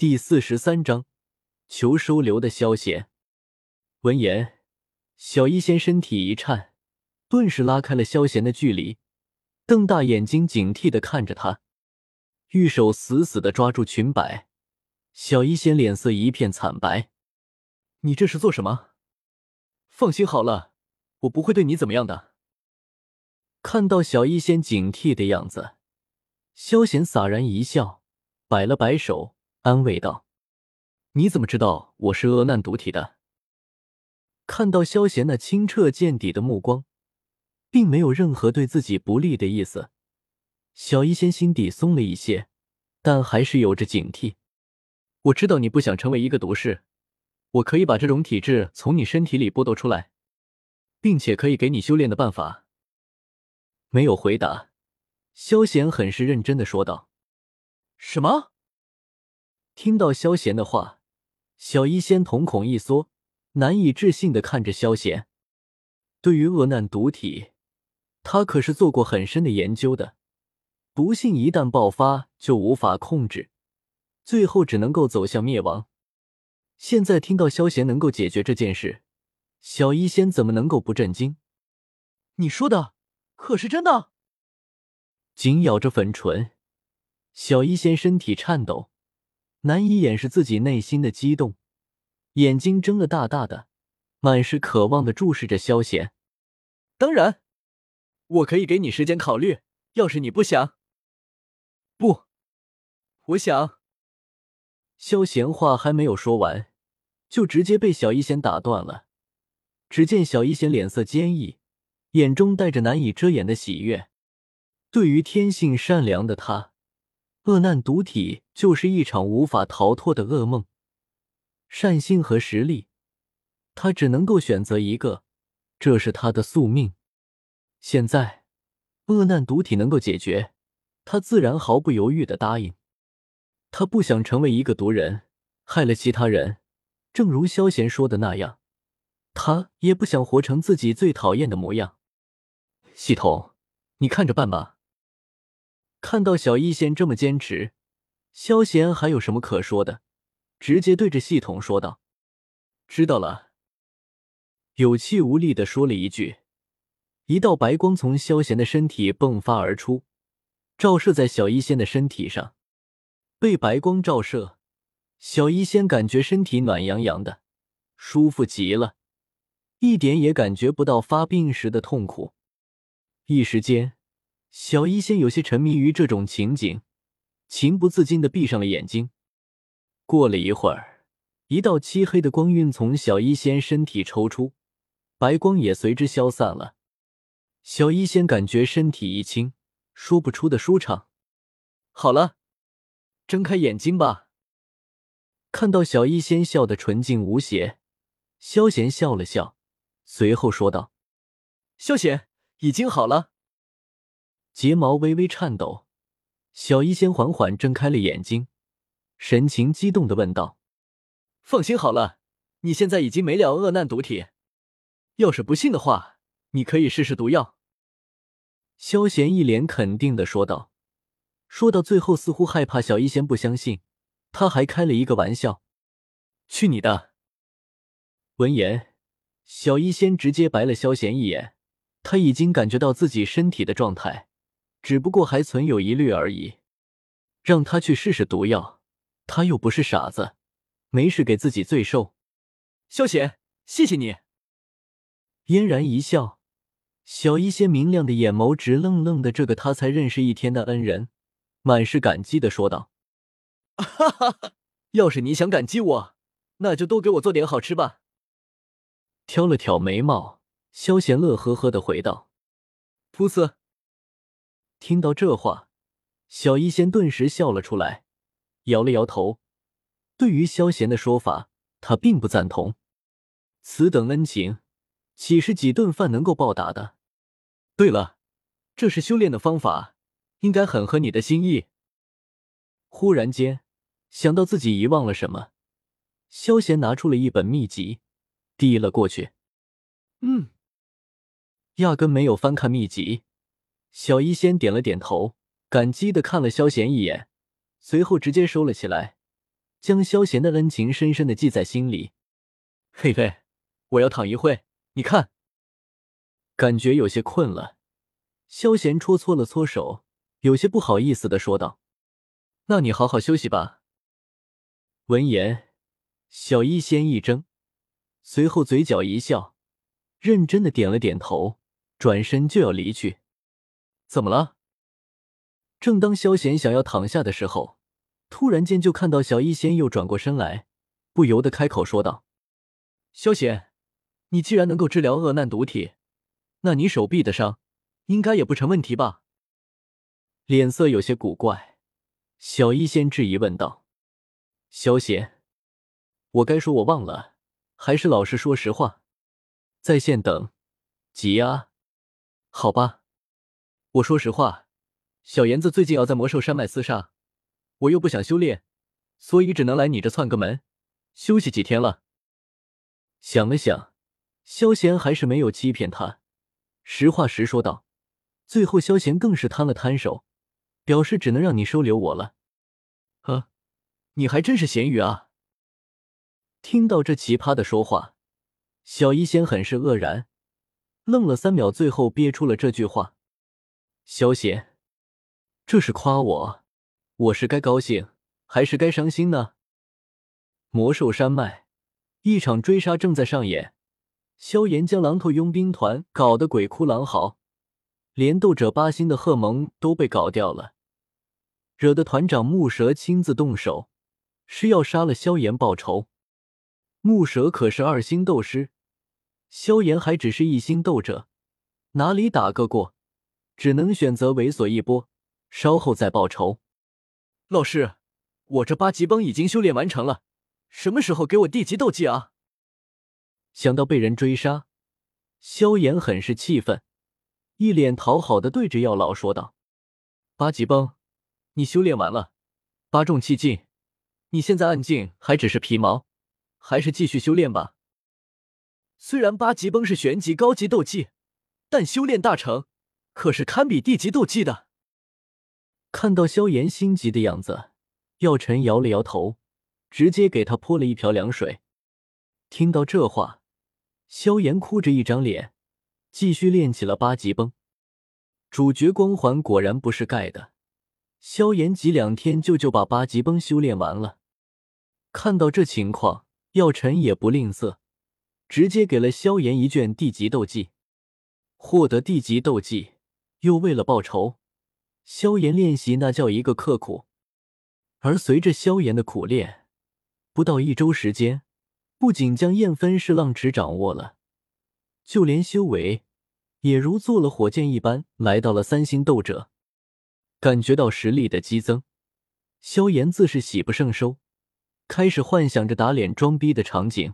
第四十三章，求收留的萧贤。闻言，小医仙身体一颤，顿时拉开了萧贤的距离，瞪大眼睛，警惕的看着他，玉手死死的抓住裙摆。小医仙脸色一片惨白：“你这是做什么？放心好了，我不会对你怎么样的。”看到小医仙警惕的样子，萧贤洒然一笑，摆了摆手。安慰道：“你怎么知道我是恶难毒体的？”看到萧贤那清澈见底的目光，并没有任何对自己不利的意思，小医仙心底松了一些，但还是有着警惕。我知道你不想成为一个毒士，我可以把这种体质从你身体里剥夺出来，并且可以给你修炼的办法。没有回答，萧贤很是认真的说道：“什么？”听到萧贤的话，小医仙瞳孔一缩，难以置信的看着萧贤。对于恶难毒体，他可是做过很深的研究的。毒性一旦爆发，就无法控制，最后只能够走向灭亡。现在听到萧贤能够解决这件事，小医仙怎么能够不震惊？你说的可是真的？紧咬着粉唇，小医仙身体颤抖。难以掩饰自己内心的激动，眼睛睁得大大的，满是渴望的注视着萧贤。当然，我可以给你时间考虑。要是你不想，不，我想。萧贤话还没有说完，就直接被小一仙打断了。只见小一仙脸色坚毅，眼中带着难以遮掩的喜悦。对于天性善良的他。恶难毒体就是一场无法逃脱的噩梦。善心和实力，他只能够选择一个，这是他的宿命。现在，恶难毒体能够解决，他自然毫不犹豫的答应。他不想成为一个毒人，害了其他人。正如萧贤说的那样，他也不想活成自己最讨厌的模样。系统，你看着办吧。看到小医仙这么坚持，萧贤还有什么可说的？直接对着系统说道：“知道了。”有气无力的说了一句，一道白光从萧贤的身体迸发而出，照射在小医仙的身体上。被白光照射，小医仙感觉身体暖洋洋的，舒服极了，一点也感觉不到发病时的痛苦。一时间。小医仙有些沉迷于这种情景，情不自禁的闭上了眼睛。过了一会儿，一道漆黑的光晕从小医仙身体抽出，白光也随之消散了。小医仙感觉身体一轻，说不出的舒畅。好了，睁开眼睛吧。看到小医仙笑得纯净无邪，萧贤笑了笑，随后说道：“萧贤，已经好了。”睫毛微微颤抖，小医仙缓缓睁开了眼睛，神情激动的问道：“放心好了，你现在已经没了恶难毒体，要是不信的话，你可以试试毒药。”萧贤一脸肯定的说道，说到最后似乎害怕小医仙不相信，他还开了一个玩笑：“去你的！”闻言，小医仙直接白了萧贤一眼，他已经感觉到自己身体的状态。只不过还存有疑虑而已，让他去试试毒药，他又不是傻子，没事给自己罪受。萧贤，谢谢你。嫣然一笑，小医仙明亮的眼眸直愣愣的，这个他才认识一天的恩人，满是感激的说道：“ 哈哈哈，要是你想感激我，那就多给我做点好吃吧。”挑了挑眉毛，萧贤乐呵呵的回道：“噗呲。”听到这话，小医仙顿时笑了出来，摇了摇头。对于萧贤的说法，他并不赞同。此等恩情，岂是几顿饭能够报答的？对了，这是修炼的方法，应该很合你的心意。忽然间想到自己遗忘了什么，萧贤拿出了一本秘籍，递了过去。嗯，压根没有翻看秘籍。小医仙点了点头，感激的看了萧贤一眼，随后直接收了起来，将萧贤的恩情深深的记在心里。嘿嘿，我要躺一会，你看。感觉有些困了，萧贤戳搓了搓手，有些不好意思的说道：“那你好好休息吧。”闻言，小医仙一怔，随后嘴角一笑，认真的点了点头，转身就要离去。怎么了？正当萧贤想要躺下的时候，突然间就看到小医仙又转过身来，不由得开口说道：“萧贤，你既然能够治疗恶难毒体。”那你手臂的伤，应该也不成问题吧？脸色有些古怪，小医仙质疑问道：“萧贤，我该说我忘了，还是老实说实话？在线等，急啊？好吧，我说实话，小妍子最近要在魔兽山脉厮杀，我又不想修炼，所以只能来你这窜个门，休息几天了。”想了想，萧贤还是没有欺骗他。实话实说道，最后萧贤更是摊了摊手，表示只能让你收留我了。呵，你还真是咸鱼啊！听到这奇葩的说话，小医仙很是愕然，愣了三秒，最后憋出了这句话：“萧贤，这是夸我？我是该高兴还是该伤心呢？”魔兽山脉，一场追杀正在上演。萧炎将狼头佣兵团搞得鬼哭狼嚎，连斗者八星的贺蒙都被搞掉了，惹得团长木蛇亲自动手，是要杀了萧炎报仇。木蛇可是二星斗师，萧炎还只是一星斗者，哪里打个过？只能选择猥琐一波，稍后再报仇。老师，我这八级崩已经修炼完成了，什么时候给我地级斗技啊？想到被人追杀，萧炎很是气愤，一脸讨好的对着药老说道：“八级崩，你修炼完了，八重气境，你现在暗劲还只是皮毛，还是继续修炼吧。虽然八级崩是玄级高级斗技，但修炼大成，可是堪比地级斗技的。”看到萧炎心急的样子，药尘摇了摇头，直接给他泼了一瓢凉水。听到这话。萧炎哭着一张脸，继续练起了八级崩。主角光环果然不是盖的，萧炎几两天就就把八级崩修炼完了。看到这情况，药尘也不吝啬，直接给了萧炎一卷地级斗技。获得地级斗技，又为了报仇，萧炎练习那叫一个刻苦。而随着萧炎的苦练，不到一周时间。不仅将燕分式浪池掌握了，就连修为也如坐了火箭一般，来到了三星斗者。感觉到实力的激增，萧炎自是喜不胜收，开始幻想着打脸装逼的场景。